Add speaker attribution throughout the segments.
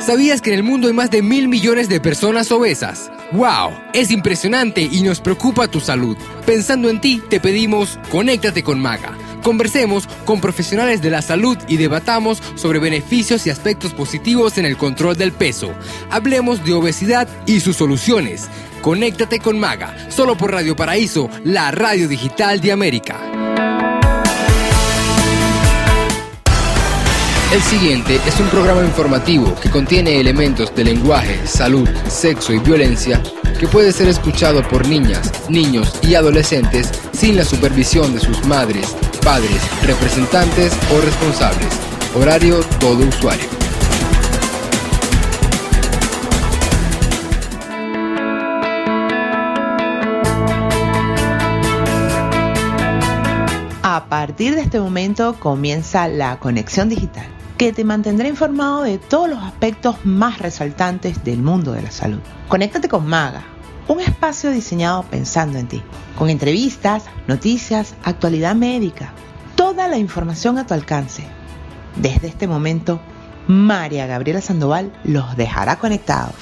Speaker 1: ¿Sabías que en el mundo hay más de mil millones de personas obesas? ¡Wow! Es impresionante y nos preocupa tu salud. Pensando en ti, te pedimos, conéctate con Maga. Conversemos con profesionales de la salud y debatamos sobre beneficios y aspectos positivos en el control del peso. Hablemos de obesidad y sus soluciones. Conéctate con Maga, solo por Radio Paraíso, la radio digital de América. El siguiente es un programa informativo que contiene elementos de lenguaje, salud, sexo y violencia que puede ser escuchado por niñas, niños y adolescentes sin la supervisión de sus madres, padres, representantes o responsables. Horario todo usuario.
Speaker 2: A partir de este momento comienza la conexión digital que te mantendrá informado de todos los aspectos más resaltantes del mundo de la salud. Conéctate con Maga, un espacio diseñado pensando en ti, con entrevistas, noticias, actualidad médica, toda la información a tu alcance. Desde este momento, María Gabriela Sandoval los dejará conectados.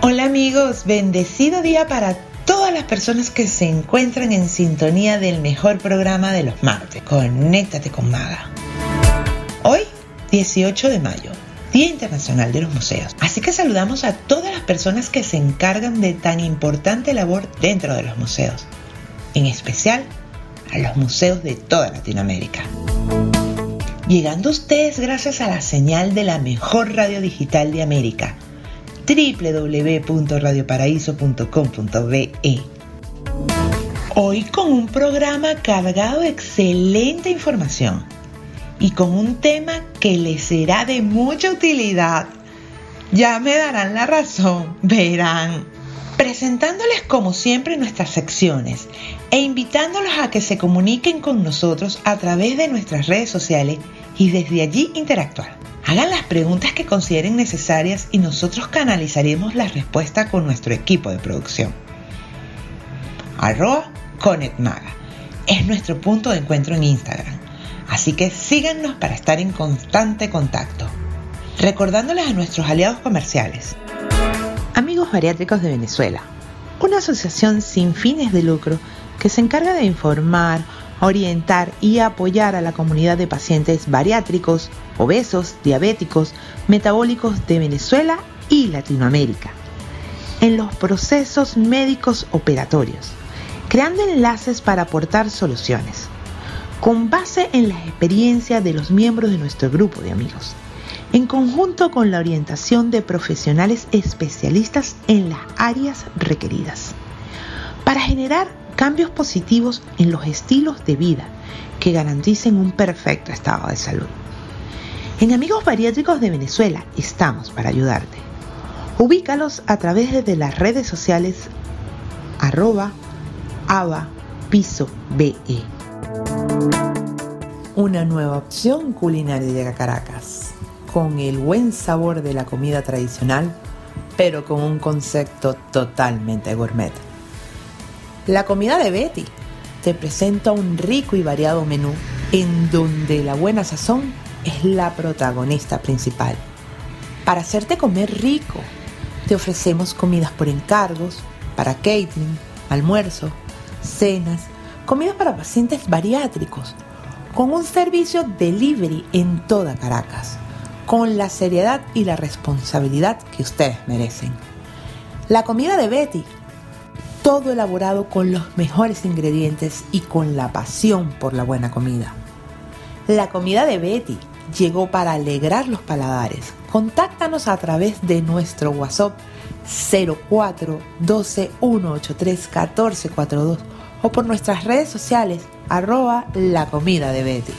Speaker 2: Hola amigos, bendecido día para todas las personas que se encuentran en sintonía del mejor programa de los martes. Conéctate con Maga. Hoy, 18 de mayo, Día Internacional de los Museos. Así que saludamos a todas las personas que se encargan de tan importante labor dentro de los museos. En especial a los museos de toda Latinoamérica. Llegando ustedes gracias a la señal de la mejor radio digital de América www.radioparaíso.com.be. Hoy con un programa cargado de excelente información y con un tema que les será de mucha utilidad. Ya me darán la razón, verán. Presentándoles como siempre nuestras secciones e invitándolos a que se comuniquen con nosotros a través de nuestras redes sociales y desde allí interactuar. Hagan las preguntas que consideren necesarias y nosotros canalizaremos la respuesta con nuestro equipo de producción. Arroba ConnectMaga es nuestro punto de encuentro en Instagram, así que síganos para estar en constante contacto. Recordándoles a nuestros aliados comerciales. Amigos Bariátricos de Venezuela, una asociación sin fines de lucro que se encarga de informar, orientar y apoyar a la comunidad de pacientes bariátricos, obesos, diabéticos, metabólicos de Venezuela y Latinoamérica. En los procesos médicos operatorios, creando enlaces para aportar soluciones, con base en la experiencia de los miembros de nuestro grupo de amigos, en conjunto con la orientación de profesionales especialistas en las áreas requeridas, para generar cambios positivos en los estilos de vida que garanticen un perfecto estado de salud. En Amigos Bariátricos de Venezuela estamos para ayudarte. Ubícalos a través de las redes sociales arroba ava piso be. Una nueva opción culinaria llega a Caracas, con el buen sabor de la comida tradicional, pero con un concepto totalmente gourmet. La comida de Betty te presenta un rico y variado menú en donde la buena sazón es la protagonista principal. Para hacerte comer rico, te ofrecemos comidas por encargos, para catering, almuerzo, cenas, comidas para pacientes bariátricos, con un servicio delivery en toda Caracas, con la seriedad y la responsabilidad que ustedes merecen. La comida de Betty todo elaborado con los mejores ingredientes y con la pasión por la buena comida. La comida de Betty llegó para alegrar los paladares. Contáctanos a través de nuestro WhatsApp 04 12 183 1442 o por nuestras redes sociales arroba la comida de Betty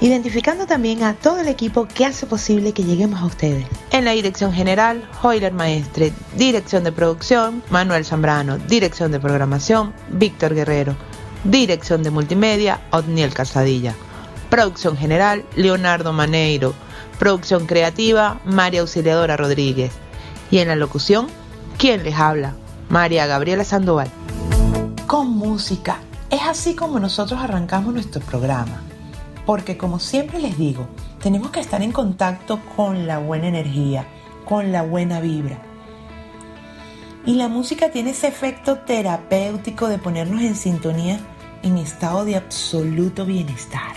Speaker 2: identificando también a todo el equipo que hace posible que lleguemos a ustedes. En la dirección general, Hoyler Maestre, dirección de producción, Manuel Zambrano, dirección de programación, Víctor Guerrero, dirección de multimedia, Otniel Casadilla, producción general, Leonardo Maneiro, producción creativa, María Auxiliadora Rodríguez. Y en la locución, ¿quién les habla? María Gabriela Sandoval. Con música. Es así como nosotros arrancamos nuestro programa porque como siempre les digo, tenemos que estar en contacto con la buena energía, con la buena vibra. Y la música tiene ese efecto terapéutico de ponernos en sintonía en estado de absoluto bienestar.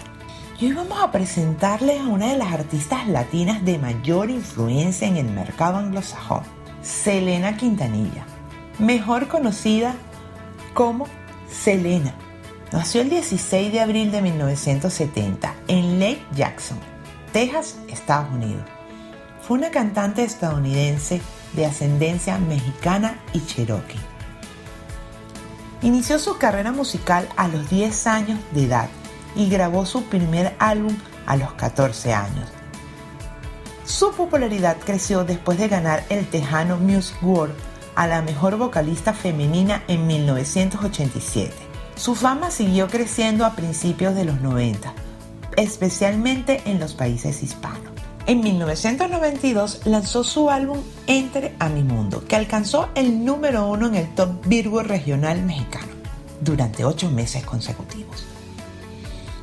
Speaker 2: Y hoy vamos a presentarles a una de las artistas latinas de mayor influencia en el mercado anglosajón, Selena Quintanilla, mejor conocida como Selena. Nació el 16 de abril de 1970 en Lake Jackson, Texas, Estados Unidos. Fue una cantante estadounidense de ascendencia mexicana y cherokee. Inició su carrera musical a los 10 años de edad y grabó su primer álbum a los 14 años. Su popularidad creció después de ganar el Tejano Music World a la mejor vocalista femenina en 1987. Su fama siguió creciendo a principios de los 90, especialmente en los países hispanos. En 1992 lanzó su álbum Entre a mi mundo, que alcanzó el número uno en el top Billboard regional mexicano durante ocho meses consecutivos.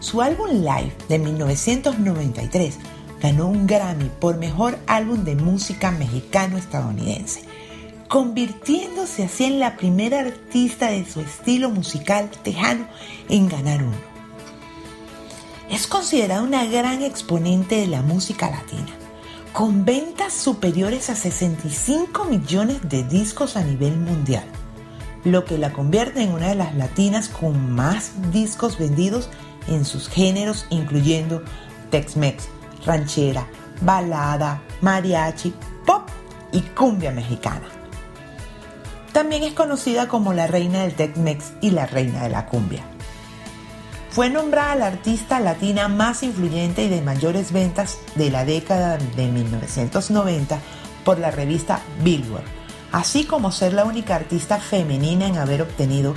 Speaker 2: Su álbum Live de 1993 ganó un Grammy por mejor álbum de música mexicano-estadounidense, convirtiéndose así en la primera artista de su estilo musical tejano en ganar uno es considerada una gran exponente de la música latina, con ventas superiores a 65 millones de discos a nivel mundial, lo que la convierte en una de las latinas con más discos vendidos en sus géneros, incluyendo Tex-Mex, ranchera, balada, mariachi, pop y cumbia mexicana. También es conocida como la reina del Tex-Mex y la reina de la cumbia. Fue nombrada la artista latina más influyente y de mayores ventas de la década de 1990 por la revista Billboard, así como ser la única artista femenina en haber obtenido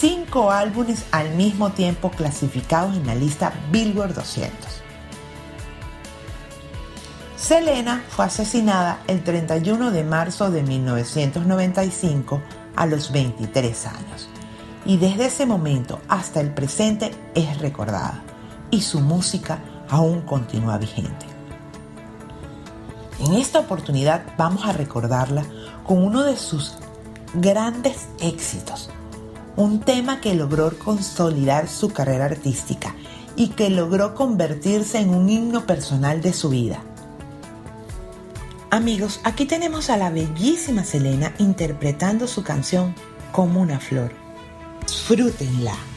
Speaker 2: cinco álbumes al mismo tiempo clasificados en la lista Billboard 200. Selena fue asesinada el 31 de marzo de 1995 a los 23 años y desde ese momento hasta el presente es recordada y su música aún continúa vigente. En esta oportunidad vamos a recordarla con uno de sus grandes éxitos, un tema que logró consolidar su carrera artística y que logró convertirse en un himno personal de su vida. Amigos, aquí tenemos a la bellísima Selena interpretando su canción como una flor. Disfrútenla.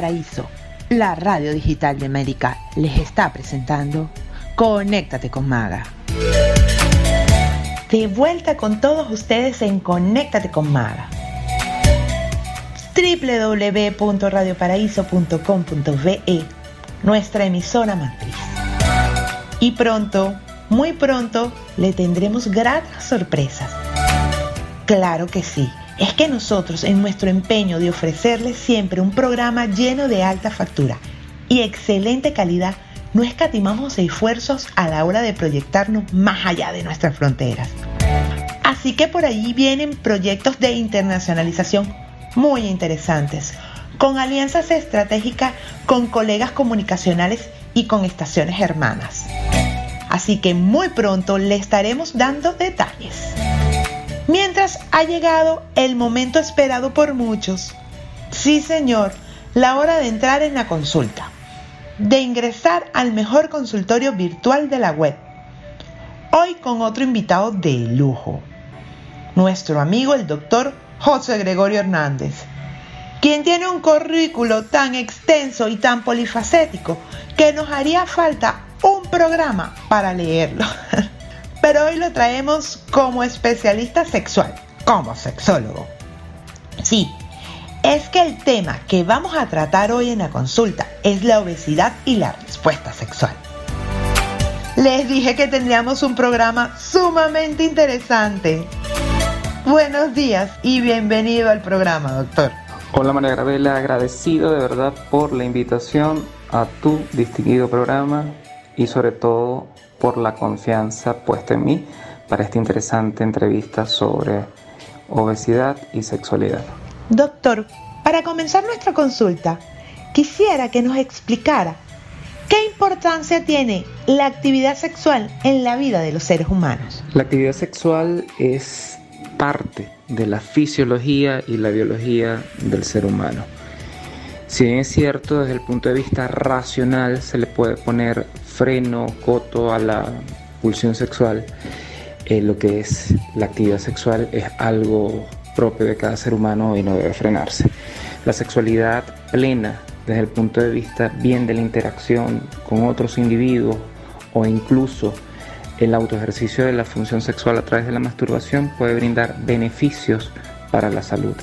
Speaker 2: Radio Paraíso, la radio digital de América, les está presentando Conéctate con Maga. De vuelta con todos ustedes en Conéctate con Maga www.radioparaíso.com.be, nuestra emisora matriz. Y pronto, muy pronto, le tendremos gratas sorpresas. Claro que sí es que nosotros, en nuestro empeño de ofrecerles siempre un programa lleno de alta factura y excelente calidad, no escatimamos esfuerzos a la hora de proyectarnos más allá de nuestras fronteras. Así que por allí vienen proyectos de internacionalización muy interesantes, con alianzas estratégicas con colegas comunicacionales y con estaciones hermanas. Así que muy pronto le estaremos dando detalles. Mientras ha llegado el momento esperado por muchos. Sí, señor, la hora de entrar en la consulta, de ingresar al mejor consultorio virtual de la web. Hoy con otro invitado de lujo, nuestro amigo el doctor José Gregorio Hernández, quien tiene un currículo tan extenso y tan polifacético que nos haría falta un programa para leerlo. pero hoy lo traemos como especialista sexual, como sexólogo. Sí, es que el tema que vamos a tratar hoy en la consulta es la obesidad y la respuesta sexual. Les dije que tendríamos un programa sumamente interesante. Buenos días y bienvenido al programa, doctor.
Speaker 3: Hola María Gravela, agradecido de verdad por la invitación a tu distinguido programa y sobre todo por la confianza puesta en mí para esta interesante entrevista sobre obesidad y sexualidad.
Speaker 2: Doctor, para comenzar nuestra consulta, quisiera que nos explicara qué importancia tiene la actividad sexual en la vida de los seres humanos.
Speaker 3: La actividad sexual es parte de la fisiología y la biología del ser humano. Si bien es cierto, desde el punto de vista racional se le puede poner freno, coto a la pulsión sexual, eh, lo que es la actividad sexual es algo propio de cada ser humano y no debe frenarse. La sexualidad plena desde el punto de vista bien de la interacción con otros individuos o incluso el autoejercicio de la función sexual a través de la masturbación puede brindar beneficios para la salud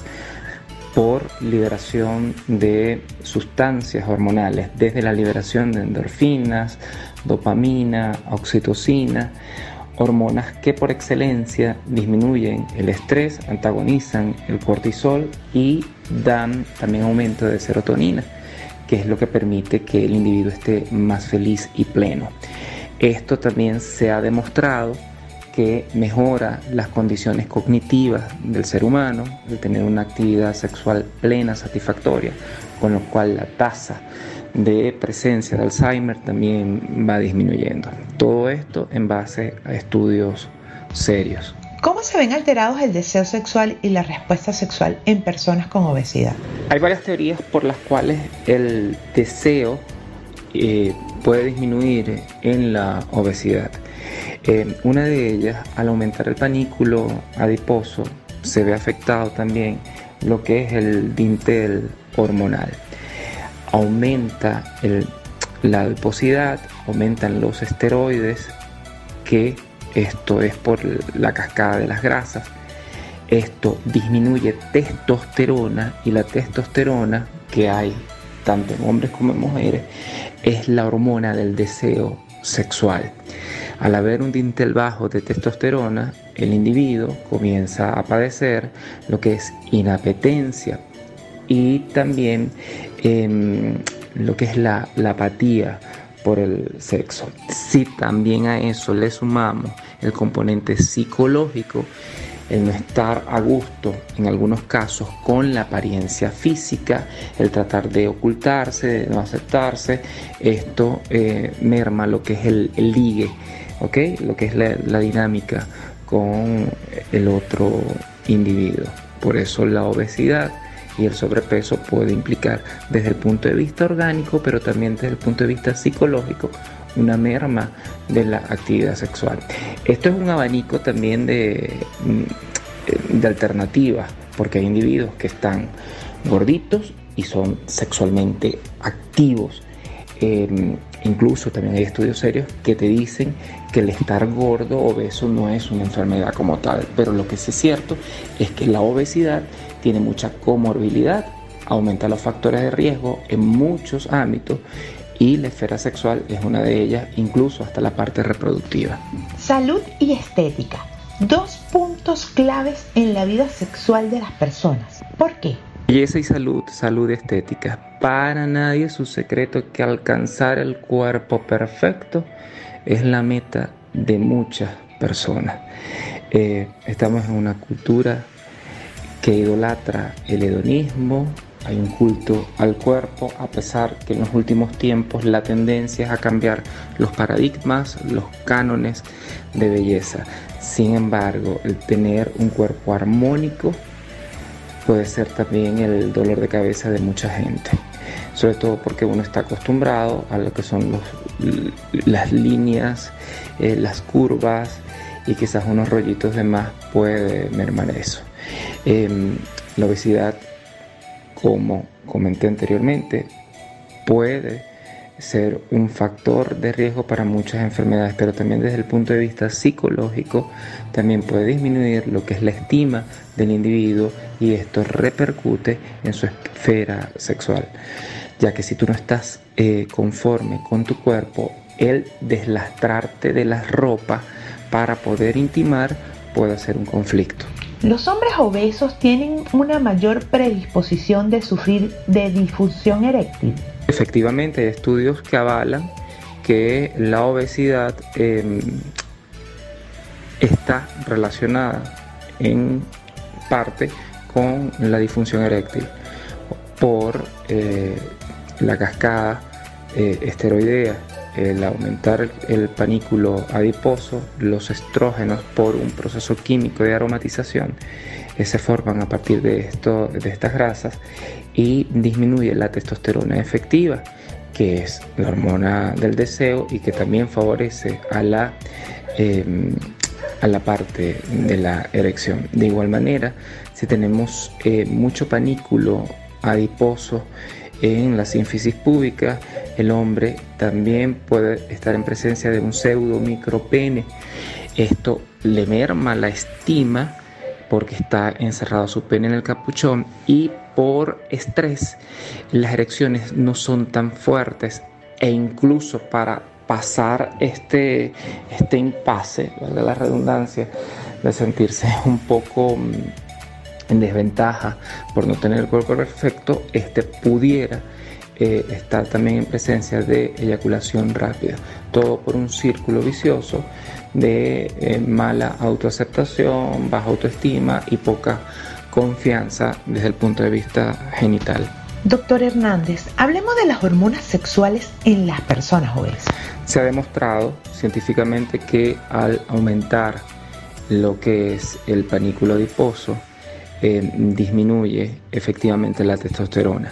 Speaker 3: por liberación de sustancias hormonales, desde la liberación de endorfinas, dopamina, oxitocina, hormonas que por excelencia disminuyen el estrés, antagonizan el cortisol y dan también aumento de serotonina, que es lo que permite que el individuo esté más feliz y pleno. Esto también se ha demostrado que mejora las condiciones cognitivas del ser humano, de tener una actividad sexual plena, satisfactoria, con lo cual la tasa de presencia de Alzheimer también va disminuyendo. Todo esto en base a estudios serios.
Speaker 2: ¿Cómo se ven alterados el deseo sexual y la respuesta sexual en personas con obesidad?
Speaker 3: Hay varias teorías por las cuales el deseo eh, puede disminuir en la obesidad. Eh, una de ellas, al aumentar el panículo adiposo, se ve afectado también lo que es el dintel hormonal. Aumenta la adiposidad, aumentan los esteroides, que esto es por la cascada de las grasas. Esto disminuye testosterona y la testosterona que hay tanto en hombres como en mujeres es la hormona del deseo sexual. Al haber un dintel bajo de testosterona, el individuo comienza a padecer lo que es inapetencia y también em, lo que es la, la apatía por el sexo. Si también a eso le sumamos el componente psicológico, el no estar a gusto en algunos casos con la apariencia física, el tratar de ocultarse, de no aceptarse, esto eh, merma lo que es el, ligue, lo que es la, dinámica con el otro individuo. Por eso la obesidad y el sobrepeso puede implicar desde el punto de vista orgánico, pero también desde el punto de vista psicológico, una merma de la actividad sexual. Esto es un abanico también de, mm, de alternativas, porque hay individuos que están gorditos y son sexualmente activos. Em, incluso también hay estudios serios que te dicen que el estar gordo, obeso, no es una enfermedad como tal. Pero lo que sí es cierto es que la obesidad tiene mucha comorbilidad, aumenta los factores de riesgo en muchos ámbitos y la esfera sexual es una de ellas, incluso hasta la parte reproductiva.
Speaker 2: Salud y estética, dos puntos claves en la vida sexual de las personas. ¿Por qué?
Speaker 3: Belleza y salud, salud y estética. Para nadie es un secreto que alcanzar el cuerpo perfecto es la meta de muchas personas. Eh, estamos en una cultura que idolatra el hedonismo, hay un culto al cuerpo, a pesar que en los últimos tiempos la tendencia es a cambiar los paradigmas, los cánones de belleza. Sin embargo, el tener un cuerpo armónico puede ser también el dolor de cabeza de mucha gente. Sobre todo porque uno está acostumbrado a lo que son las líneas, eh, las curvas y quizás unos rollitos de más puede mermar eso. Em, la obesidad, como comenté anteriormente, puede ser un factor de riesgo para muchas enfermedades, pero también desde el punto de vista psicológico también puede disminuir lo que es la estima del individuo y esto repercute en su esfera sexual, ya que si tú no estás eh, conforme con tu cuerpo, el deslastrarte de las ropas para poder intimar puede ser un conflicto.
Speaker 2: Los hombres obesos tienen una mayor predisposición de sufrir de disfunción eréctil.
Speaker 3: Efectivamente, hay estudios que avalan que la obesidad em, está relacionada en parte con la disfunción eréctil por eh, la cascada eh, esteroidea el aumentar el panículo adiposo, los estrógenos por un proceso químico de aromatización eh, se forman a partir de, esto, de estas grasas y disminuye la testosterona efectiva, que es la hormona del deseo y que también favorece a la, em, a la parte de la erección. De igual manera, si tenemos eh, mucho panículo adiposo, en la sínfisis púbica, el hombre también puede estar en presencia de un pseudo micropene. Esto le merma la estima porque está encerrado su pene en el capuchón y por estrés las erecciones no son tan fuertes e incluso para pasar este, este impasse, la redundancia, de sentirse un poco mm, en desventaja por no tener el cuerpo perfecto, este pudiera eh, estar también en presencia de eyaculación rápida. Todo por un círculo vicioso de eh, mala autoaceptación, baja autoestima y poca confianza desde el punto de vista genital.
Speaker 2: Doctor Hernández, hablemos de las hormonas sexuales en las personas obesas.
Speaker 3: Se ha demostrado científicamente que al aumentar lo que es el panículo adiposo, eh, disminuye efectivamente la testosterona.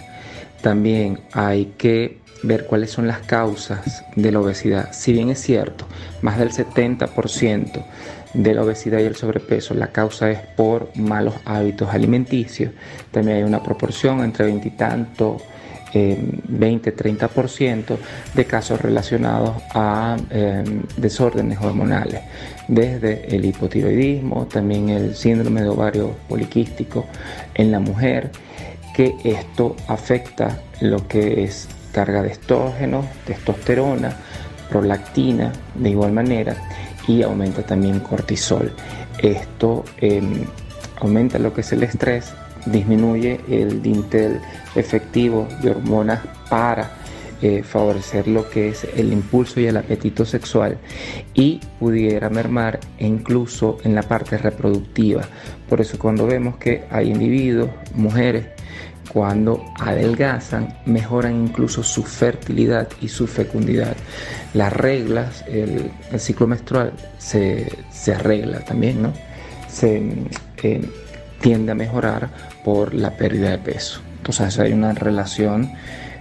Speaker 3: También hay que ver cuáles son las causas de la obesidad. Si bien es cierto, más del 70% de la obesidad y el sobrepeso, la causa es por malos hábitos alimenticios. También hay una proporción entre 20 y tanto 20-30% de casos relacionados a em, desórdenes hormonales, desde el hipotiroidismo, también el síndrome de ovario poliquístico en la mujer, que esto afecta lo que es carga de estrógenos, testosterona, prolactina de igual manera y aumenta también cortisol. Esto em, aumenta lo que es el estrés disminuye el dintel efectivo de hormonas para eh, favorecer lo que es el impulso y el apetito sexual y pudiera mermar incluso en la parte reproductiva. Por eso cuando vemos que hay individuos, mujeres, cuando adelgazan, mejoran incluso su fertilidad y su fecundidad. Las reglas, el, ciclo menstrual se, arregla también, ¿no? Se, eh, tiende a mejorar por la pérdida de peso. Entonces hay una relación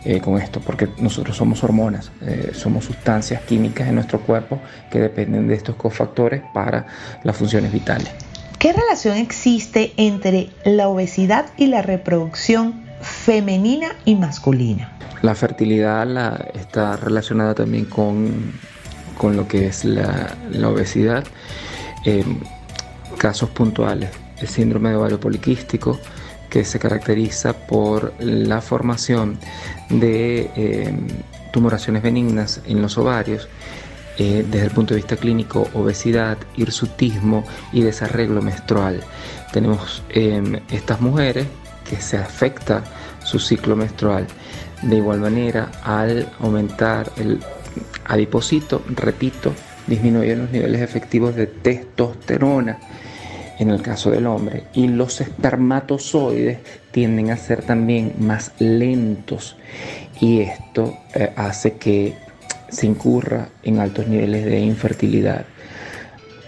Speaker 3: eh, con esto, porque nosotros somos hormonas, eh, somos sustancias químicas en nuestro cuerpo que dependen de estos cofactores para las funciones vitales.
Speaker 2: ¿Qué relación existe entre la obesidad y la reproducción femenina y masculina?
Speaker 3: La fertilidad la, está relacionada también con, con, lo que es la, la obesidad. Eh, casos puntuales, el síndrome de ovario poliquístico, que se caracteriza por la formación de eh, tumoraciones benignas en los ovarios, eh, desde el punto de vista clínico, obesidad, hirsutismo y desarreglo menstrual. Tenemos em, estas mujeres que se afecta su ciclo menstrual. De igual manera, al aumentar el adipocito, repito, disminuyen los niveles efectivos de testosterona en el caso del hombre y los espermatozoides tienden a ser también más lentos y esto eh, hace que se incurra en altos niveles de infertilidad.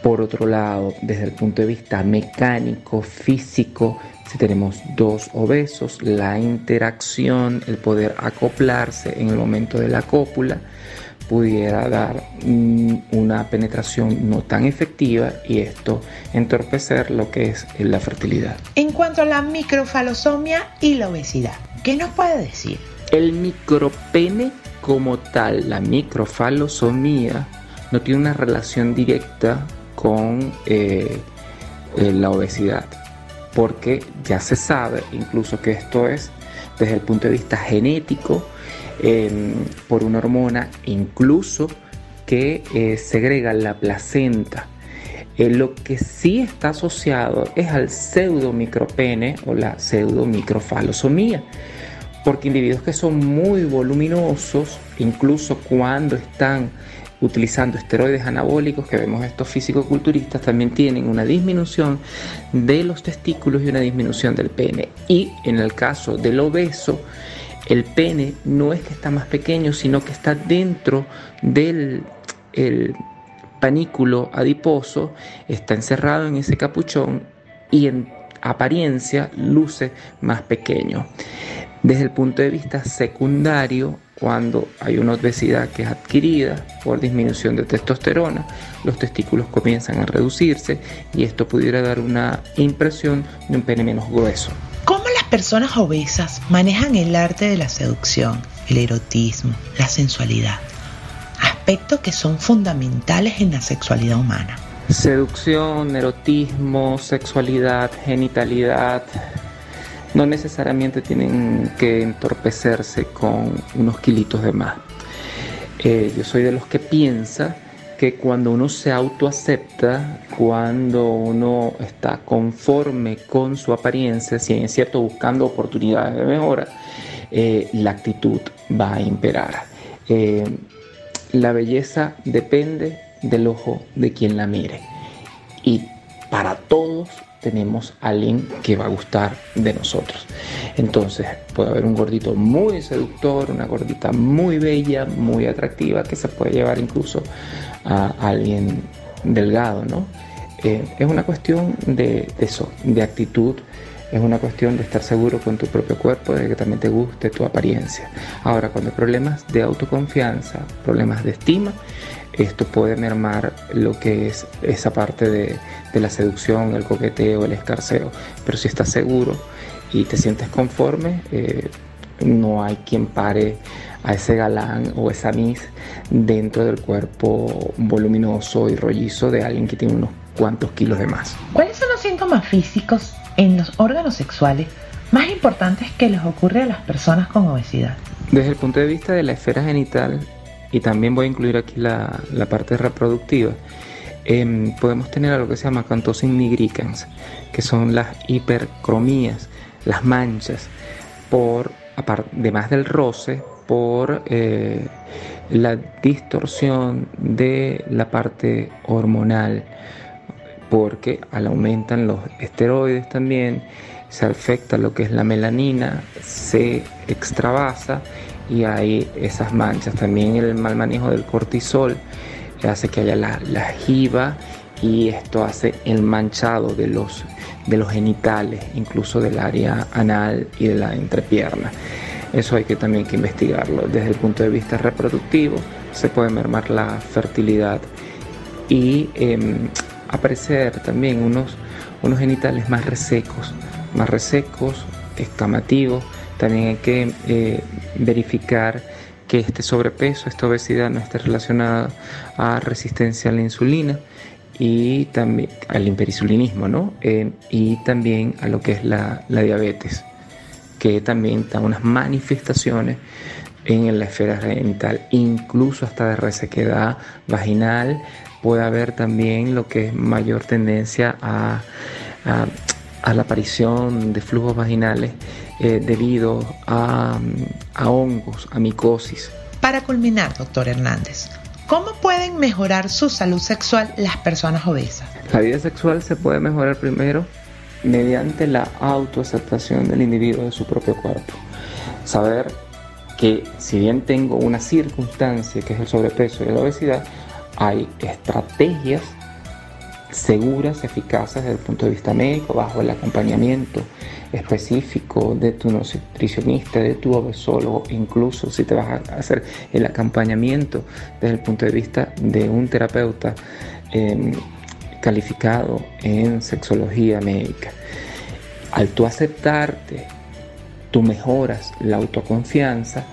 Speaker 3: Por otro lado, desde el punto de vista mecánico, físico, si tenemos dos obesos, la interacción, el poder acoplarse en el momento de la cópula, pudiera dar una penetración no tan efectiva y esto entorpecer lo que es la fertilidad.
Speaker 2: En cuanto a la microfalosomia y la obesidad, ¿qué nos puede decir?
Speaker 3: El micropene como tal, la microfalosomía, no tiene una relación directa con eh, eh, la obesidad, porque ya se sabe incluso que esto es desde el punto de vista genético, por una hormona incluso que eh, segrega la placenta. Eh, lo que sí está asociado es al pseudomicropene o la pseudomicrofalosomía, porque individuos que son muy voluminosos, incluso cuando están utilizando esteroides anabólicos, que vemos estos físico-culturistas, también tienen una disminución de los testículos y una disminución del pene. Y en el caso del obeso, el pene no es que está más pequeño, sino que está dentro del panículo adiposo, está encerrado en ese capuchón y en apariencia luce más pequeño. Desde el punto de vista secundario, cuando hay una obesidad que es adquirida por disminución de testosterona, los testículos comienzan a reducirse y esto pudiera dar una impresión de un pene menos grueso
Speaker 2: personas obesas manejan el arte de la seducción, el erotismo, la sensualidad, aspectos que son fundamentales en la sexualidad humana.
Speaker 3: Seducción, erotismo, sexualidad, genitalidad, no necesariamente tienen que entorpecerse con unos kilitos de más. Eh, yo soy de los que piensa que cuando uno se autoacepta, cuando uno está conforme con su apariencia, si es cierto buscando oportunidades de mejora, eh, la actitud va a imperar. Eh, la belleza depende del ojo de quien la mire. Y para todos tenemos alguien que va a gustar de nosotros. Entonces puede haber un gordito muy seductor, una gordita muy bella, muy atractiva, que se puede llevar incluso a alguien delgado, ¿no? Eh, es una cuestión de, eso, de actitud, es una cuestión de estar seguro con tu propio cuerpo, de que también te guste tu apariencia. Ahora, cuando hay problemas de autoconfianza, problemas de estima, esto puede mermar lo que es esa parte de, la seducción, el coqueteo, el escarceo. Pero si estás seguro y te sientes conforme, eh, no hay quien pare a ese galán o esa miss dentro del cuerpo voluminoso y rollizo de alguien que tiene unos cuantos kilos de más.
Speaker 2: ¿Cuáles son los síntomas físicos en los órganos sexuales más importantes que les ocurre a las personas con obesidad?
Speaker 3: Desde el punto de vista de la esfera genital, y también voy a incluir aquí la, parte reproductiva, em, podemos tener algo que se llama cantosin nigricans, que son las hipercromías, las manchas, por además del roce, por eh, la distorsión de la parte hormonal, porque al aumentan los esteroides también, se afecta lo que es la melanina, se extravasa y hay esas manchas. También el mal manejo del cortisol hace que haya la, la jiba y esto hace el manchado de los, de los genitales, incluso del área anal y de la entrepierna. Eso hay que también que investigarlo. Desde el punto de vista reproductivo se puede mermar la fertilidad y em, aparecer también unos, unos genitales más resecos, más resecos, escamativos. También hay que eh, verificar que este sobrepeso, esta obesidad no esté relacionada a resistencia a la insulina y también al hiperinsulinismo, ¿no? Eh, y también a lo que es la, la diabetes, que también da unas manifestaciones en la esfera genital, incluso hasta de resequedad vaginal, puede haber también lo que es mayor tendencia a, a, la aparición de flujos vaginales eh, debido a, a hongos, a micosis.
Speaker 2: Para culminar, doctor Hernández, ¿Cómo pueden mejorar su salud sexual las personas obesas?
Speaker 3: La vida sexual se puede mejorar primero mediante la autoaceptación del individuo de su propio cuerpo. Saber que si bien tengo una circunstancia que es el sobrepeso y la obesidad, hay estrategias seguras, eficaces desde el punto de vista médico, bajo el acompañamiento específico de tu nutricionista, de tu obesólogo, incluso si te vas a hacer el acompañamiento desde el punto de vista de un terapeuta em, calificado en sexología médica. Al tú aceptarte, tú mejoras la autoconfianza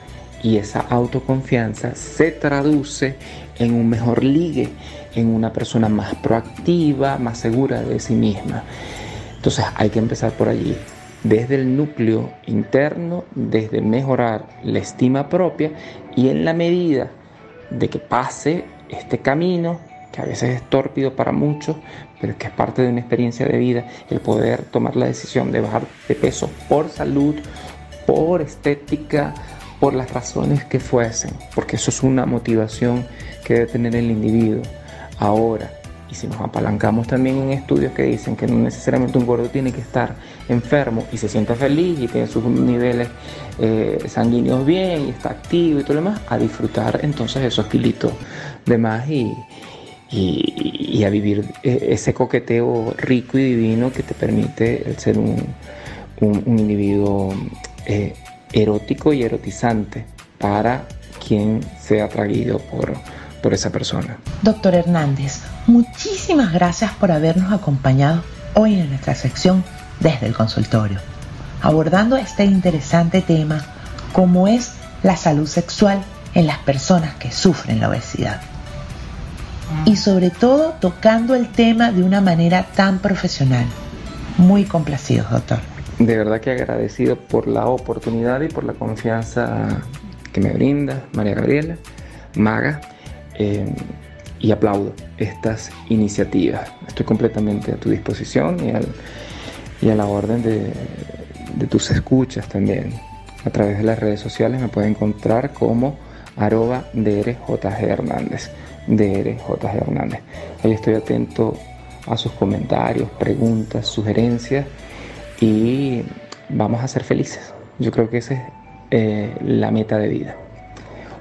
Speaker 3: y esa autoconfianza se traduce en un mejor ligue, en una persona más proactiva, más segura de sí misma. Entonces hay que empezar por allí, desde el núcleo interno, desde mejorar la estima propia y en la medida de que pase este camino, que a veces es tórpido para muchos, pero que es parte de una experiencia de vida, el poder tomar la decisión de bajar de peso por salud, por estética, por las razones que fuesen, porque eso es una motivación que debe tener el individuo. Ahora, y si nos apalancamos también en estudios que dicen que no necesariamente un gordo tiene que estar enfermo y se siente feliz y tiene sus niveles eh, sanguíneos bien y está activo y todo lo demás, a disfrutar entonces esos kilitos de más y, y, a vivir eh, ese coqueteo rico y divino que te permite ser un, un, individuo eh, erótico y erotizante para quien sea atraído por, por esa persona.
Speaker 2: Doctor Hernández, muchísimas gracias por habernos acompañado hoy en nuestra sección desde el consultorio, abordando este interesante tema como es la salud sexual en las personas que sufren la obesidad. Y sobre todo tocando el tema de una manera tan profesional. Muy complacidos, doctor
Speaker 3: de verdad que agradecido por la oportunidad y por la confianza que me brinda María Gabriela, Maga, eh, y aplaudo estas iniciativas. Estoy completamente a tu disposición y, a la orden de, tus escuchas también. A través de las redes sociales me pueden encontrar como arroba DRJG Hernández. DRJG Hernández. Ahí estoy atento a sus comentarios, preguntas, sugerencias y vamos a ser felices. Yo creo que esa es eh, la meta de vida.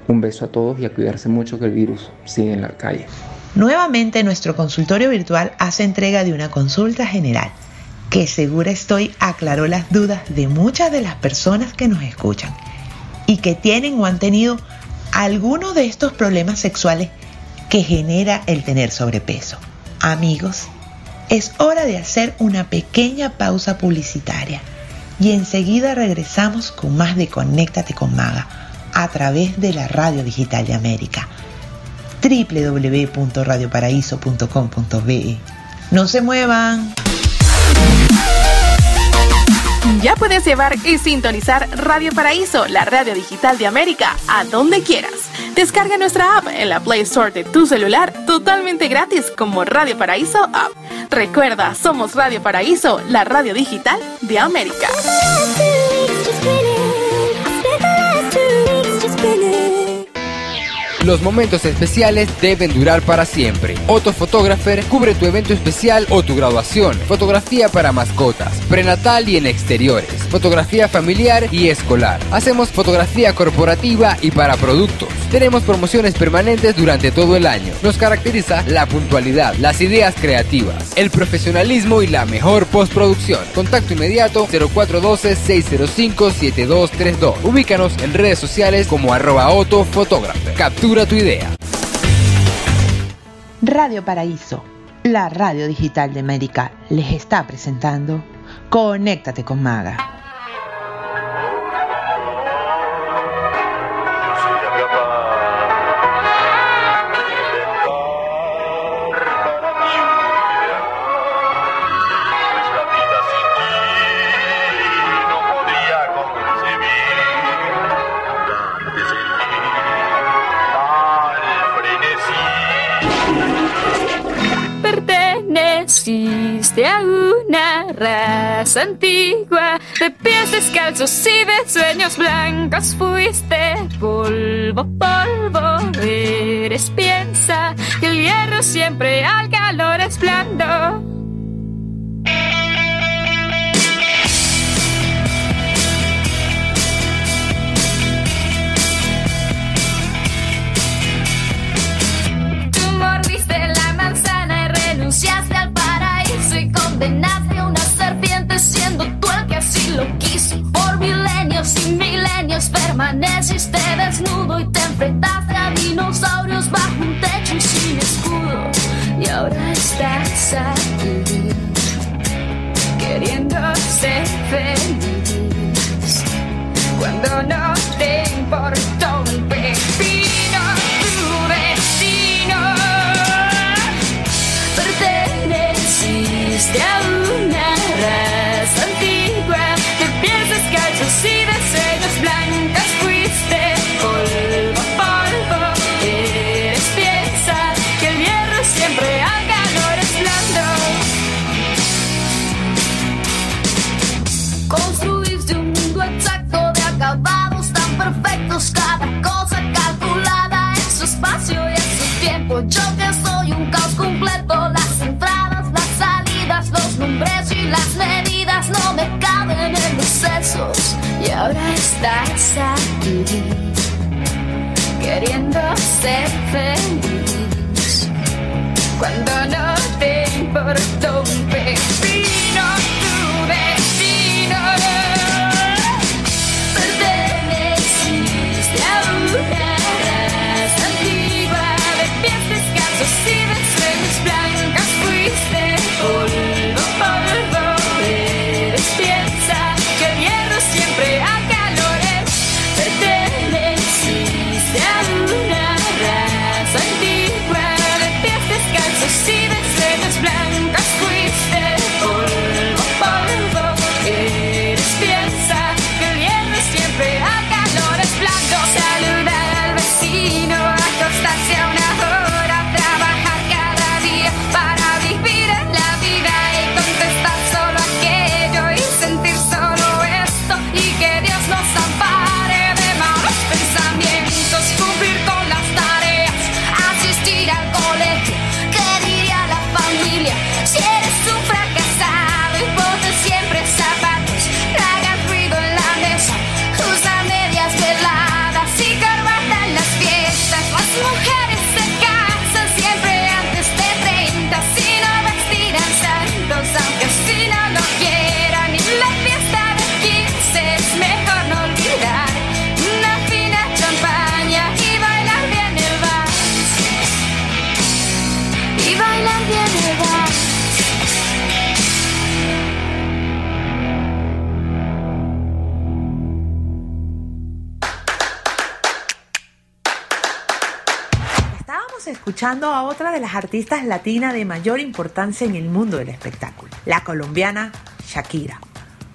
Speaker 3: Un beso a todos y a cuidarse mucho que el virus sigue en la calle.
Speaker 2: Nuevamente nuestro consultorio virtual hace entrega de una consulta general que segura estoy aclaró las dudas de muchas de las personas que nos escuchan y que tienen o han tenido alguno de estos problemas sexuales que genera el tener sobrepeso. Amigos, es hora de hacer una pequeña pausa publicitaria y enseguida regresamos con más de Conéctate con Maga a través de la Radio Digital de América www.radioparaíso.com.be. No se muevan.
Speaker 4: Ya puedes llevar y sintonizar Radio Paraíso, la radio digital de América, a donde quieras. Descarga nuestra app en la Play Store de tu celular totalmente gratis como Radio Paraíso App. Recuerda, somos Radio Paraíso, la radio digital de América.
Speaker 1: Los momentos especiales deben durar para siempre. Otto Photographer cubre tu evento especial o tu graduación. Fotografía para mascotas, prenatal y en exteriores fotografía familiar y escolar. Hacemos fotografía corporativa y para productos. Tenemos promociones permanentes durante todo el año. Nos caracteriza la puntualidad, las ideas creativas, el profesionalismo y la mejor postproducción. Contacto inmediato 0412-605-7232. Ubícanos en redes sociales como arroba Captura tu idea.
Speaker 2: Radio Paraíso, la radio digital de América, les está presentando Conéctate con Maga.
Speaker 5: Existe una raza antigua de pies descalzos y de sueños blancos. Fuiste polvo, polvo, eres piensa que el hierro siempre al calor es blando. Lo quiso. Por milenios y milenios permaneciste desnudo y te enfrentaste a dinosaurios bajo un techo y sin escudo. Y ahora estás aquí, queriendo ser feliz. Cuando no te importó un pepino y ahora estás aquí queriendo ser feliz. Cuando no te importó un pepino
Speaker 2: de las artistas latinas de mayor importancia en el mundo del espectáculo, la colombiana Shakira,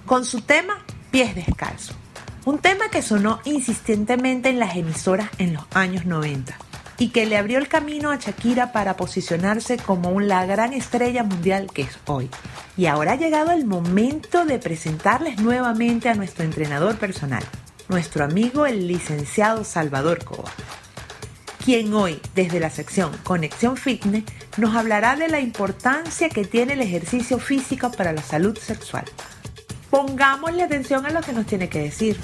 Speaker 2: con su tema Pies Descalzos. Un tema que sonó insistentemente en las emisoras en los años 90 y que le abrió el camino a Shakira para posicionarse como la gran estrella mundial que es hoy. Y ahora ha llegado el momento de presentarles nuevamente a nuestro entrenador personal, nuestro amigo el licenciado Salvador Cova, quien hoy, desde la sección Conexión Fitness, nos hablará de la importancia que tiene el ejercicio físico para la salud sexual. pongámosle atención a lo que nos tiene que decir.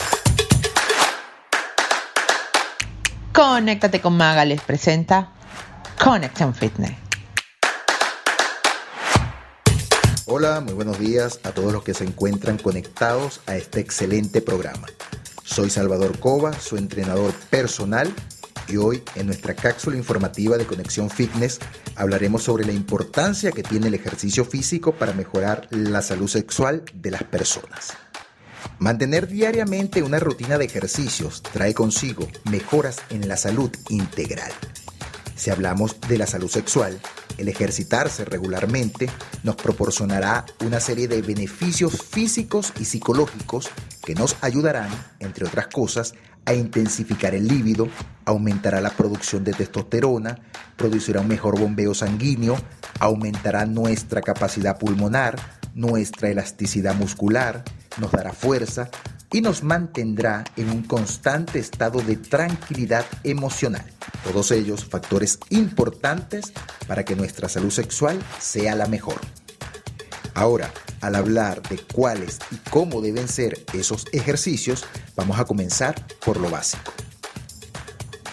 Speaker 2: Conéctate con Maga les presenta Connection Fitness.
Speaker 6: Hola, muy buenos días a todos los que se encuentran conectados a este excelente programa. Soy Salvador Cova, su entrenador personal, y hoy en nuestra cápsula informativa de Conexión Fitness hablaremos sobre la importancia que tiene el ejercicio físico para mejorar la salud sexual de las personas. Mantener diariamente una rutina de ejercicios trae consigo mejoras en la salud integral. Si hablamos de la salud sexual, el ejercitarse regularmente nos proporcionará una serie de beneficios físicos y psicológicos que nos ayudarán, entre otras cosas, a intensificar el líbido, aumentará la producción de testosterona, producirá un mejor bombeo sanguíneo, aumentará nuestra capacidad pulmonar, nuestra elasticidad muscular, nos dará fuerza y nos mantendrá en un constante estado de tranquilidad emocional. Todos ellos factores importantes para que nuestra salud sexual sea la mejor. Ahora, al hablar de cuáles y cómo deben ser esos ejercicios, vamos a comenzar por lo básico.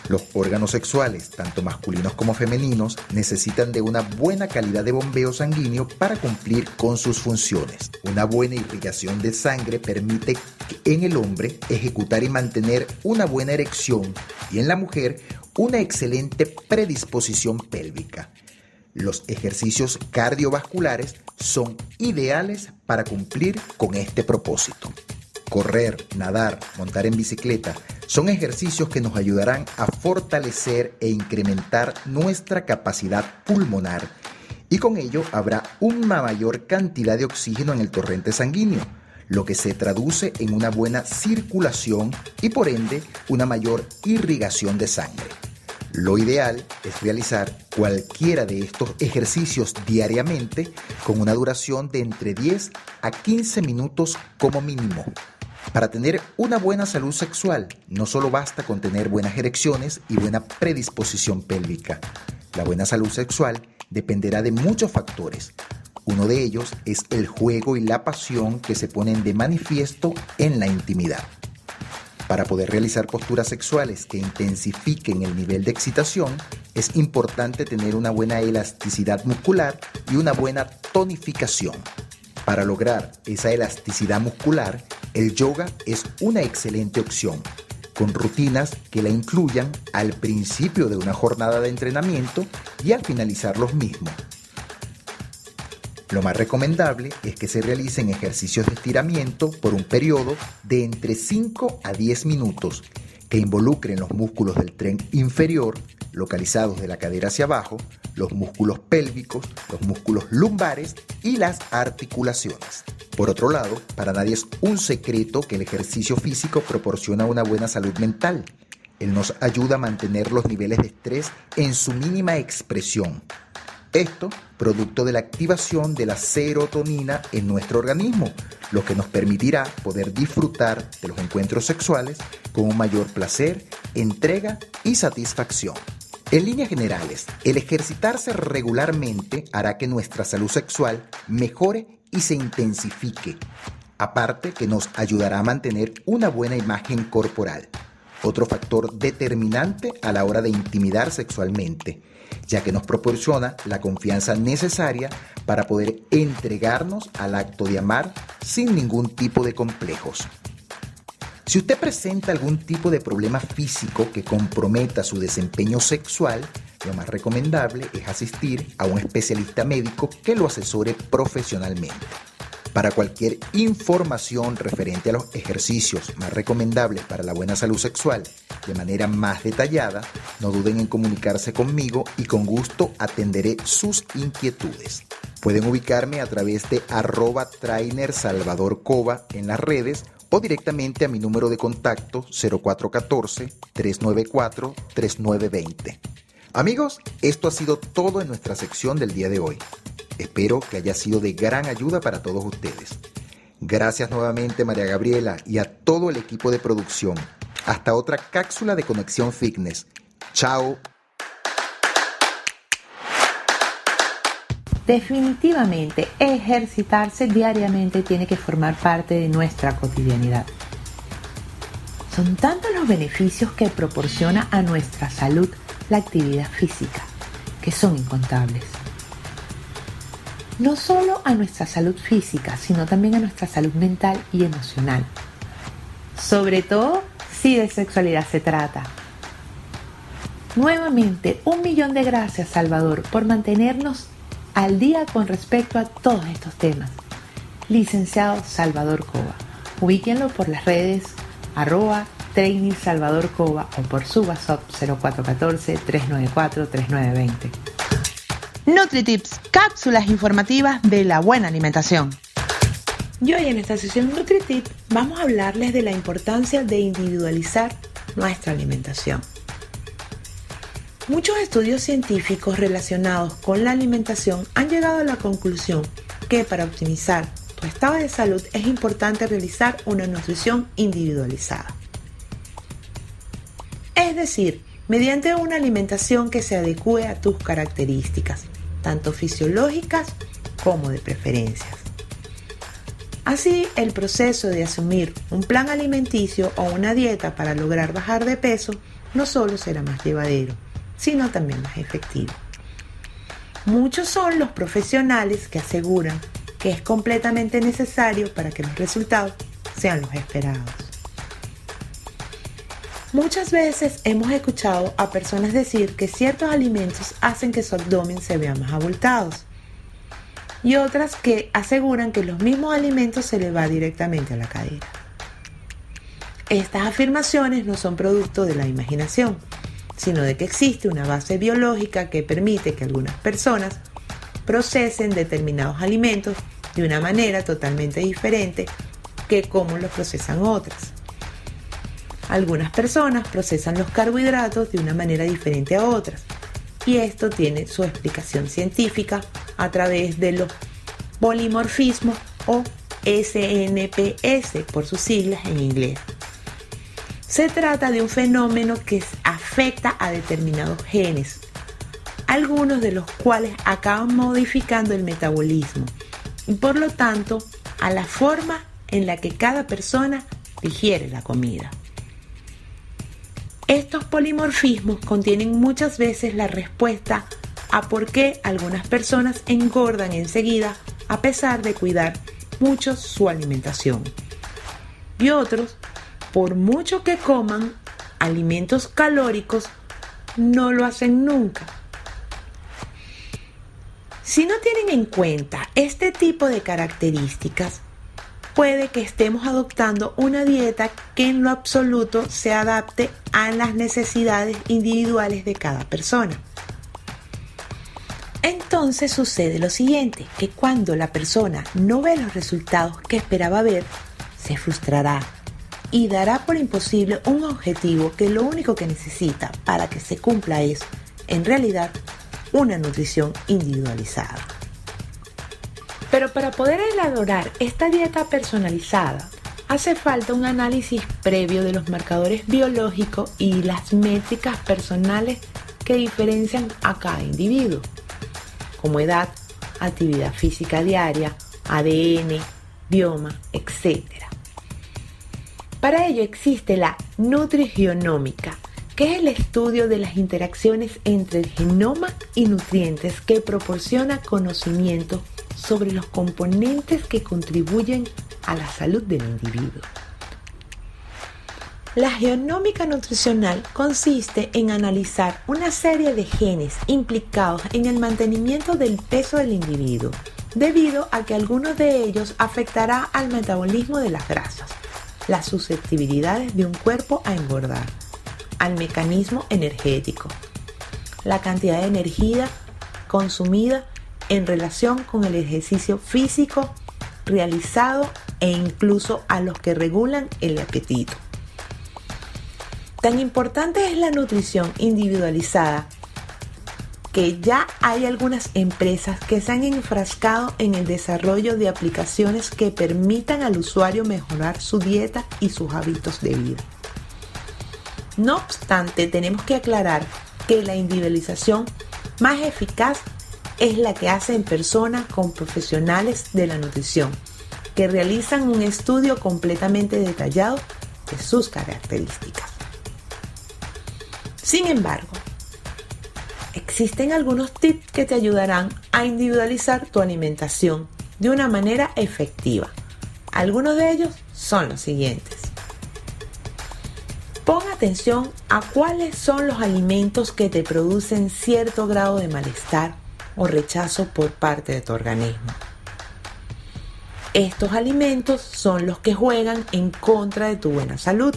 Speaker 6: Los órganos sexuales, tanto masculinos como femeninos, necesitan de una buena calidad de bombeo sanguíneo para cumplir con sus funciones. Una buena irrigación de sangre permite en el hombre ejecutar y mantener una buena erección y en la mujer una excelente predisposición pélvica. Los ejercicios cardiovasculares son ideales para cumplir con este propósito. Correr, nadar, montar en bicicleta son ejercicios que nos ayudarán a fortalecer e incrementar nuestra capacidad pulmonar y con ello habrá una mayor cantidad de oxígeno en el torrente sanguíneo, lo que se traduce en una buena circulación y por ende una mayor irrigación de sangre. Lo ideal es realizar cualquiera de estos ejercicios diariamente con una duración de entre 10 a 15 minutos como mínimo. Para tener una buena salud sexual, no solo basta con tener buenas erecciones y buena predisposición pélvica. La buena salud sexual dependerá de muchos factores. Uno de ellos es el juego y la pasión que se ponen de manifiesto en la intimidad. Para poder realizar posturas sexuales que intensifiquen el nivel de excitación, es importante tener una buena elasticidad muscular y una buena tonificación. Para lograr esa elasticidad muscular, el yoga es una excelente opción, con rutinas que la incluyan al principio de una jornada de entrenamiento y al finalizar los mismos. Lo más recomendable es que se realicen ejercicios de estiramiento por un periodo de entre 5 a 10 minutos que involucren los músculos del tren inferior, localizados de la cadera hacia abajo, los músculos pélvicos, los músculos lumbares y las articulaciones. Por otro lado, para nadie es un secreto que el ejercicio físico proporciona una buena salud mental. Él nos ayuda a mantener los niveles de estrés en su mínima expresión. Esto producto de la activación de la serotonina en nuestro organismo, lo que nos permitirá poder disfrutar de los encuentros sexuales con un mayor placer, entrega y satisfacción. En líneas generales, el ejercitarse regularmente hará que nuestra salud sexual mejore y se intensifique, aparte que nos ayudará a mantener una buena imagen corporal, otro factor determinante a la hora de intimidar sexualmente, ya que nos proporciona la confianza necesaria para poder entregarnos al acto de amar sin ningún tipo de complejos. Si usted presenta algún tipo de problema físico que comprometa su desempeño sexual, lo más recomendable es asistir a un especialista médico que lo asesore profesionalmente. Para cualquier información referente a los ejercicios más recomendables para la buena salud sexual de manera más detallada, no duden en comunicarse conmigo y con gusto atenderé sus inquietudes. Pueden ubicarme a través de arroba trainer Salvador Cova en las redes o directamente a mi número de contacto 0414-394-3920. Amigos, esto ha sido todo en nuestra sección del día de hoy. Espero que haya sido de gran ayuda para todos ustedes. Gracias nuevamente María Gabriela y a todo el equipo de producción. Hasta otra cápsula de Conexión Fitness. Chao.
Speaker 2: Definitivamente, ejercitarse diariamente tiene que formar parte de nuestra cotidianidad. Son tantos los beneficios que proporciona a nuestra salud la actividad física, que son incontables. No solo a nuestra salud física, sino también a nuestra salud mental y emocional. Sobre todo si de sexualidad se trata. Nuevamente, un millón de gracias Salvador por mantenernos al día con respecto a todos estos temas. Licenciado Salvador Cova. Ubíquenlo por las redes arroba training Salvador Cova o por su WhatsApp 0414-394-3920. NutriTips, cápsulas informativas de la buena alimentación. Y hoy en esta sesión NutriTip vamos a hablarles de la importancia de individualizar nuestra alimentación. Muchos estudios científicos relacionados con la alimentación han llegado a la conclusión que para optimizar estado de salud es importante realizar una nutrición individualizada. Es decir, mediante una alimentación que se adecue a tus características, tanto fisiológicas como de preferencias. Así, el proceso de asumir un plan alimenticio o una dieta para lograr bajar de peso no solo será más llevadero, sino también más efectivo. Muchos son los profesionales que aseguran que es completamente necesario para que los resultados sean los esperados. Muchas veces hemos escuchado a personas decir que ciertos alimentos hacen que su abdomen se vea más abultados y otras que aseguran que los mismos alimentos se le va directamente a la cadera. Estas afirmaciones no son producto de la imaginación, sino de que existe una base biológica que permite que algunas personas procesen determinados alimentos de una manera totalmente diferente que cómo los procesan otras. Algunas personas procesan los carbohidratos de una manera diferente a otras y esto tiene su explicación científica a través de los polimorfismos o SNPS por sus siglas en inglés. Se trata de un fenómeno que afecta a determinados genes, algunos de los cuales acaban modificando el metabolismo y por lo tanto a la forma en la que cada persona digiere la comida. Estos polimorfismos contienen muchas veces la respuesta a por qué algunas personas engordan enseguida a pesar de cuidar mucho su alimentación. Y otros, por mucho que coman alimentos calóricos, no lo hacen nunca. Si no tienen en cuenta este tipo de características, puede que estemos adoptando una dieta que en lo absoluto se adapte a las necesidades individuales de cada persona. Entonces sucede lo siguiente, que cuando la persona no ve los resultados que esperaba ver, se frustrará y dará por imposible un objetivo que lo único que necesita para que se cumpla es, en realidad, una nutrición individualizada. Pero para poder elaborar esta dieta personalizada, hace falta un análisis previo de los marcadores biológicos y las métricas personales que diferencian a cada individuo, como edad, actividad física diaria, ADN, bioma, etc. Para ello existe la nutrigenómica, que es el estudio de las interacciones entre el genoma y nutrientes que proporciona conocimiento sobre los componentes que contribuyen a la salud del individuo. La geonómica nutricional consiste en analizar una serie de genes implicados en el mantenimiento del peso del individuo, debido a que algunos de ellos afectará al metabolismo de las grasas, las susceptibilidades de un cuerpo a engordar, al mecanismo energético, la cantidad de energía consumida en relación con el ejercicio físico realizado e incluso a los que regulan el apetito. Tan importante es la nutrición individualizada que ya hay algunas empresas que se han enfrascado en el desarrollo de aplicaciones que permitan al usuario mejorar su dieta y sus hábitos de vida. No obstante, tenemos que aclarar que la individualización más eficaz es la que hacen personas con profesionales de la nutrición, que realizan un estudio completamente detallado de sus características. Sin embargo, existen algunos tips que te ayudarán a individualizar tu alimentación de una manera efectiva. Algunos de ellos son los siguientes. Pon atención a cuáles son los alimentos que te producen cierto grado de malestar o rechazo por parte de tu organismo. Estos alimentos son los que juegan en contra de tu buena salud.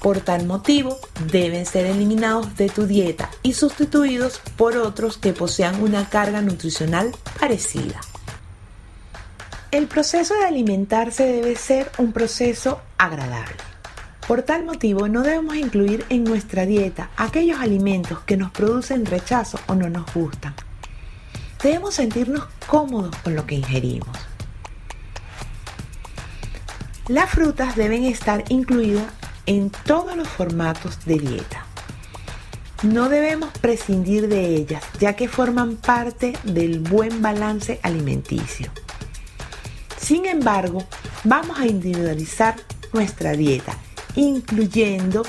Speaker 2: Por tal motivo, deben ser eliminados de tu dieta y sustituidos por otros que posean una carga nutricional parecida. El proceso de alimentarse debe ser un proceso agradable. Por tal motivo, no debemos incluir en nuestra dieta aquellos alimentos que nos producen rechazo o no nos gustan. Debemos sentirnos cómodos con lo que ingerimos. Las frutas deben estar incluidas en todos los formatos de dieta. No debemos prescindir de ellas, ya que forman parte del buen balance alimenticio. Sin embargo, vamos a individualizar nuestra dieta, incluyendo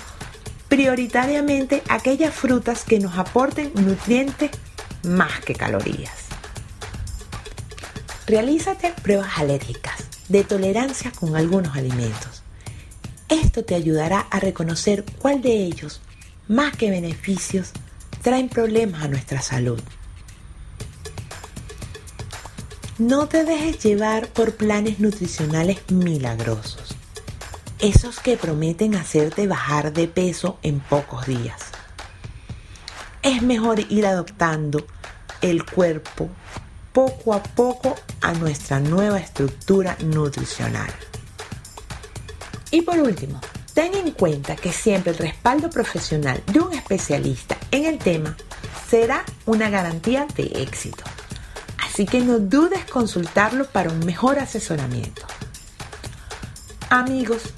Speaker 2: prioritariamente aquellas frutas que nos aporten nutrientes más que calorías. Realízate pruebas alérgicas de tolerancia con algunos alimentos. Esto te ayudará a reconocer cuál de ellos, más que beneficios, traen problemas a nuestra salud. No te dejes llevar por planes nutricionales milagrosos, esos que prometen hacerte bajar de peso en pocos días. Es mejor ir adoptando el cuerpo poco a poco a nuestra nueva estructura nutricional. Y por último, ten en cuenta que siempre el respaldo profesional de un especialista en el tema será una garantía de éxito. Así que no dudes consultarlo para un mejor asesoramiento. Amigos,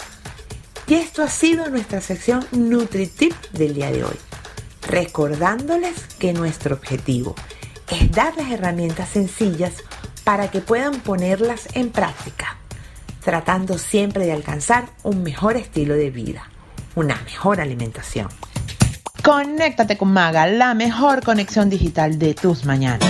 Speaker 2: y esto ha sido nuestra sección NutriTip del día de hoy. Recordándoles que nuestro objetivo es darles herramientas sencillas para que puedan ponerlas en práctica, tratando siempre de alcanzar un mejor estilo de vida, una mejor alimentación. Conéctate con Maga, la mejor conexión digital de tus mañanas.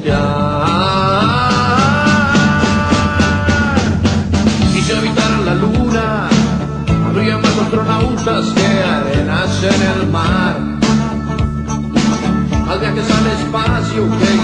Speaker 7: voltear. Y si habitaran la luna, habría más astronautas que arenas en el mar. Más viajes al espacio que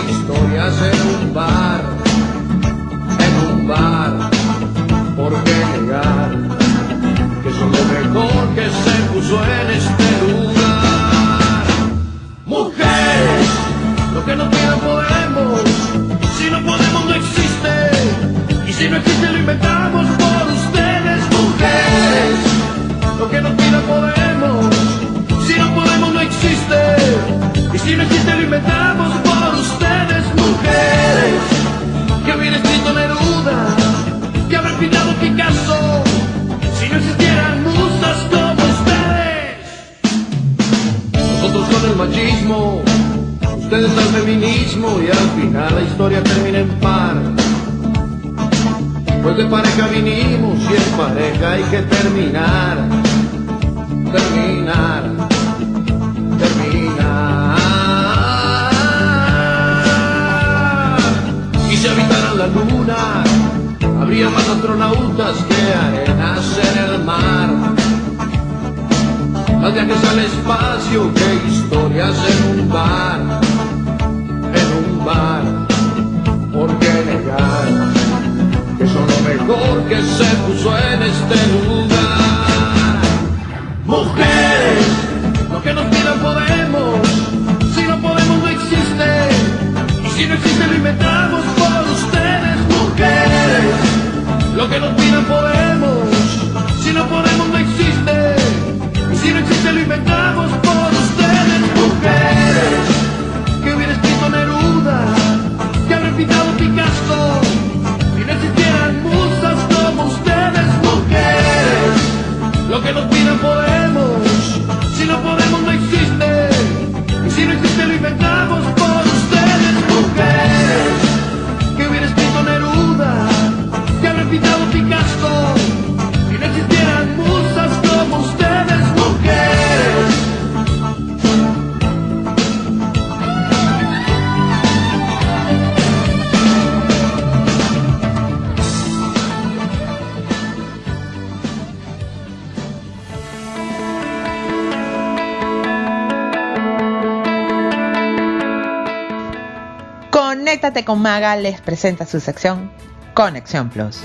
Speaker 7: con
Speaker 2: Maga les presenta su sección Conexión Plus.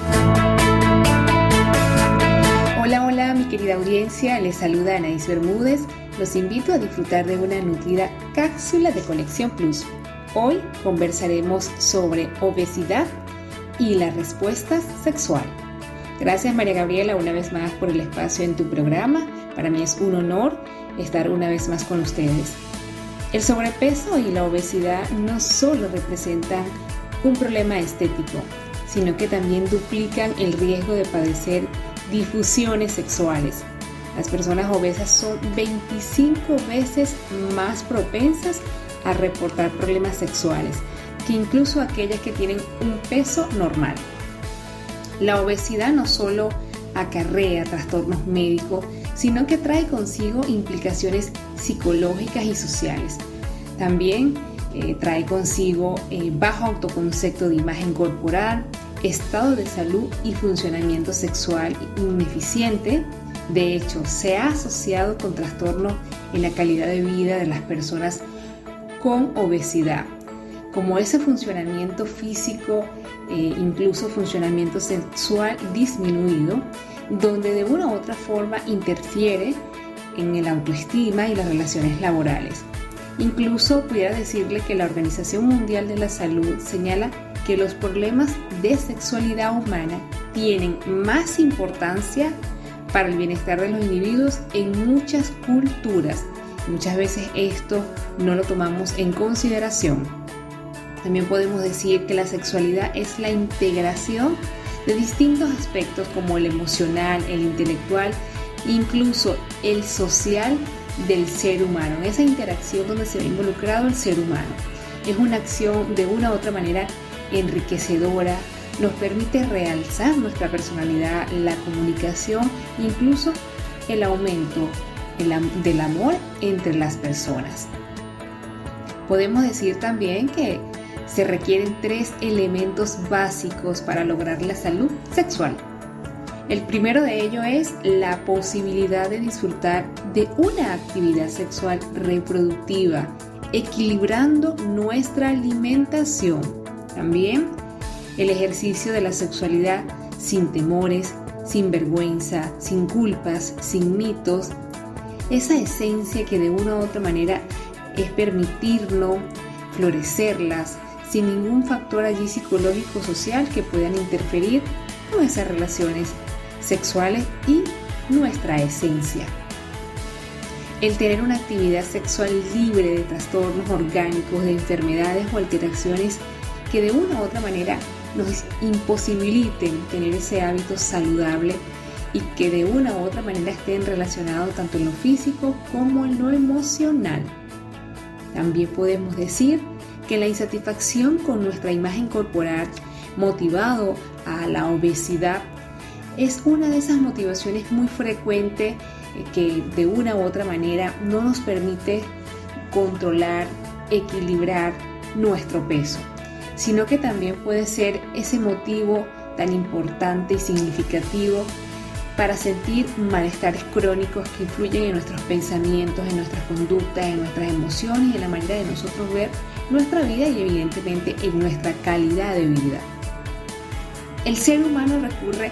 Speaker 8: Hola, hola, mi querida audiencia, les saluda Anaís Bermúdez. Los invito a disfrutar de una nutrida cápsula de Conexión Plus. Hoy conversaremos sobre obesidad y la respuesta sexual. Gracias María Gabriela una vez más por el espacio en tu programa. Para mí es un honor estar una vez más con ustedes. El sobrepeso y la obesidad no solo representan un problema estético, sino que también duplican el riesgo de padecer difusiones sexuales. Las personas obesas son 25 veces más propensas a reportar problemas sexuales que incluso aquellas que tienen un peso normal. La obesidad no solo acarrea trastornos médicos, sino que trae consigo implicaciones psicológicas y sociales. También eh, trae consigo eh, bajo autoconcepto de imagen corporal, estado de salud y funcionamiento sexual ineficiente. De hecho, se ha asociado con trastornos en la calidad de vida de las personas con obesidad, como ese funcionamiento físico, eh, incluso funcionamiento sexual disminuido, donde de una u otra forma interfiere en el autoestima y las relaciones laborales. Incluso pudiera decirle que la Organización Mundial de la Salud señala que los problemas de sexualidad humana tienen más importancia para el bienestar de los individuos en muchas culturas. Muchas veces esto no lo tomamos en consideración. También podemos decir que la sexualidad es la integración de distintos aspectos como el emocional, el intelectual, incluso el social del ser humano, esa interacción donde se ve involucrado el ser humano. Es una acción de una u otra manera enriquecedora, nos permite realzar nuestra personalidad, la comunicación, incluso el aumento del amor entre las personas. Podemos decir también que se requieren tres elementos básicos para lograr la salud sexual. El primero de ello es la posibilidad de disfrutar de una actividad sexual reproductiva, equilibrando nuestra alimentación. También el ejercicio de la sexualidad sin temores, sin vergüenza, sin culpas, sin mitos. Esa esencia que de una u otra manera es permitirnos florecerlas sin ningún factor allí psicológico social que puedan interferir con esas relaciones sexuales y nuestra esencia. El tener una actividad sexual libre de trastornos orgánicos, de enfermedades o alteraciones que de una u otra manera nos imposibiliten tener ese hábito saludable y que de una u otra manera estén relacionados tanto en lo físico como en lo emocional. También podemos decir que la insatisfacción con nuestra imagen corporal motivado a la obesidad es una de esas motivaciones muy frecuentes que de una u otra manera no nos permite controlar, equilibrar nuestro peso, sino que también puede ser ese motivo tan importante y significativo para sentir malestares crónicos que influyen en nuestros pensamientos, en nuestras conductas, en nuestras emociones y en la manera de nosotros ver nuestra vida y evidentemente en nuestra calidad de vida. El ser humano recurre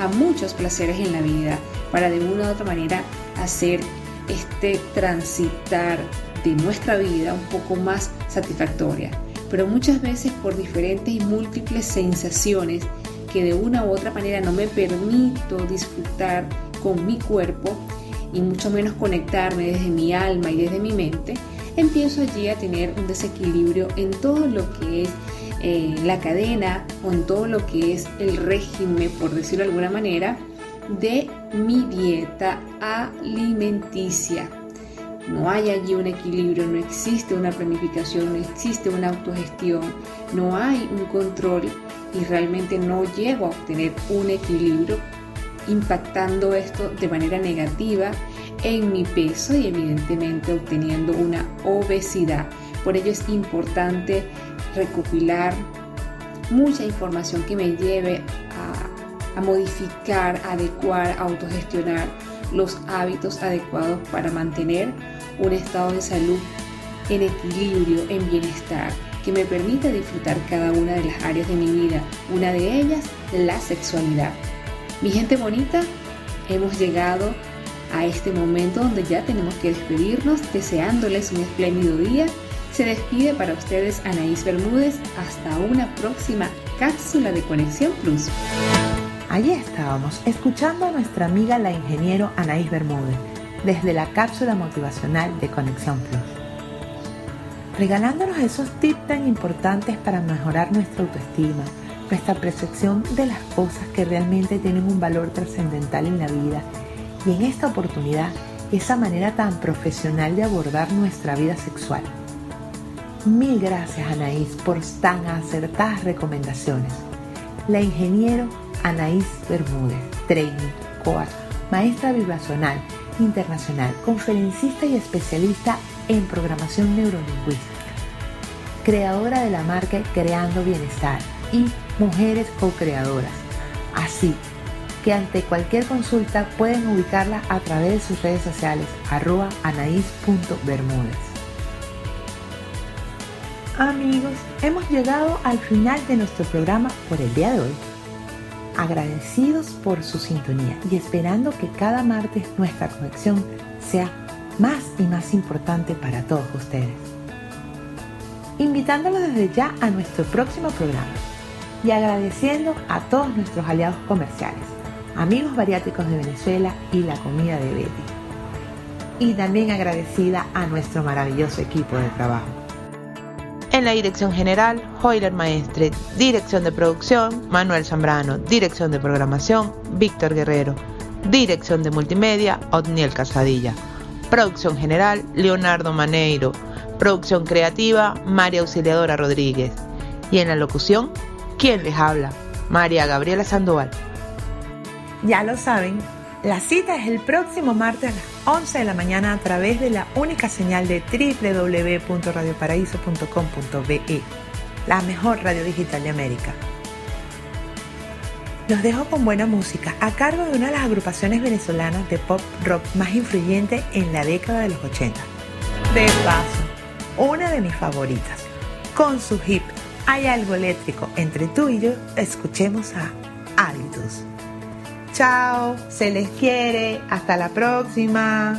Speaker 8: a muchos placeres en la vida para de una u otra manera hacer este transitar de nuestra vida un poco más satisfactoria. Pero muchas veces por diferentes y múltiples sensaciones que de una u otra manera no me permito disfrutar con mi cuerpo y mucho menos conectarme desde mi alma y desde mi mente, empiezo allí a tener un desequilibrio en todo lo que es eh, la cadena o en todo lo que es el régimen, por decirlo de alguna manera, de mi dieta alimenticia. No hay allí un equilibrio, no existe una planificación, no existe una autogestión, no hay un control y realmente no llego a obtener un equilibrio impactando esto de manera negativa en mi peso y evidentemente obteniendo una obesidad. Por ello es importante recopilar mucha información que me lleve a, a modificar, adecuar, autogestionar los hábitos adecuados para mantener un estado de salud en equilibrio, en bienestar, que me permita disfrutar cada una de las áreas de mi vida, una de ellas la sexualidad. Mi gente bonita, hemos llegado a este momento donde ya tenemos que despedirnos, deseándoles un espléndido día. Se despide para ustedes Anaís Bermúdez. Hasta una próxima cápsula de Conexión Plus.
Speaker 2: Allí estábamos, escuchando a nuestra amiga la ingeniero Anaís Bermúdez, desde la cápsula motivacional de Conexión Plus. Regalándonos esos tips tan importantes para mejorar nuestra autoestima, nuestra percepción de las cosas que realmente tienen un valor trascendental en la vida en esta oportunidad esa manera tan profesional de abordar nuestra vida sexual. Mil gracias Anaís por tan acertadas recomendaciones. La ingeniero Anaís Bermúdez, trainee, coach, maestra vibracional internacional, conferencista y especialista en programación neurolingüística, creadora de la marca Creando Bienestar y Mujeres Co-Creadoras. Así que ante cualquier consulta pueden ubicarla a través de sus redes sociales arroba anaís.bermúdez. Amigos, hemos llegado al final de nuestro programa por el día de hoy. Agradecidos por su sintonía y esperando que cada martes nuestra conexión sea más y más importante para todos ustedes. Invitándolos desde ya a nuestro próximo programa y agradeciendo a todos nuestros aliados comerciales, amigos bariátricos de Venezuela y la comida de Betty. Y también agradecida a nuestro maravilloso equipo de trabajo.
Speaker 9: En la dirección general, Hoyler Maestre. Dirección de producción, Manuel Zambrano. Dirección de programación, Víctor Guerrero. Dirección de multimedia, Otniel Casadilla. Producción general, Leonardo Maneiro. Producción creativa, María Auxiliadora Rodríguez. Y en la locución, ¿quién les habla? María Gabriela Sandoval.
Speaker 2: Ya lo saben, la cita es el próximo martes a las 11 de la mañana a través de la única señal de www.radioparaíso.com.be, la mejor radio digital de América. Los dejo con buena música a cargo de una de las agrupaciones venezolanas de pop rock más influyente en la década de los 80. De paso, una de mis favoritas. Con su hip Hay algo eléctrico entre tú y yo, escuchemos a Altus. Chao, se les quiere, hasta la próxima.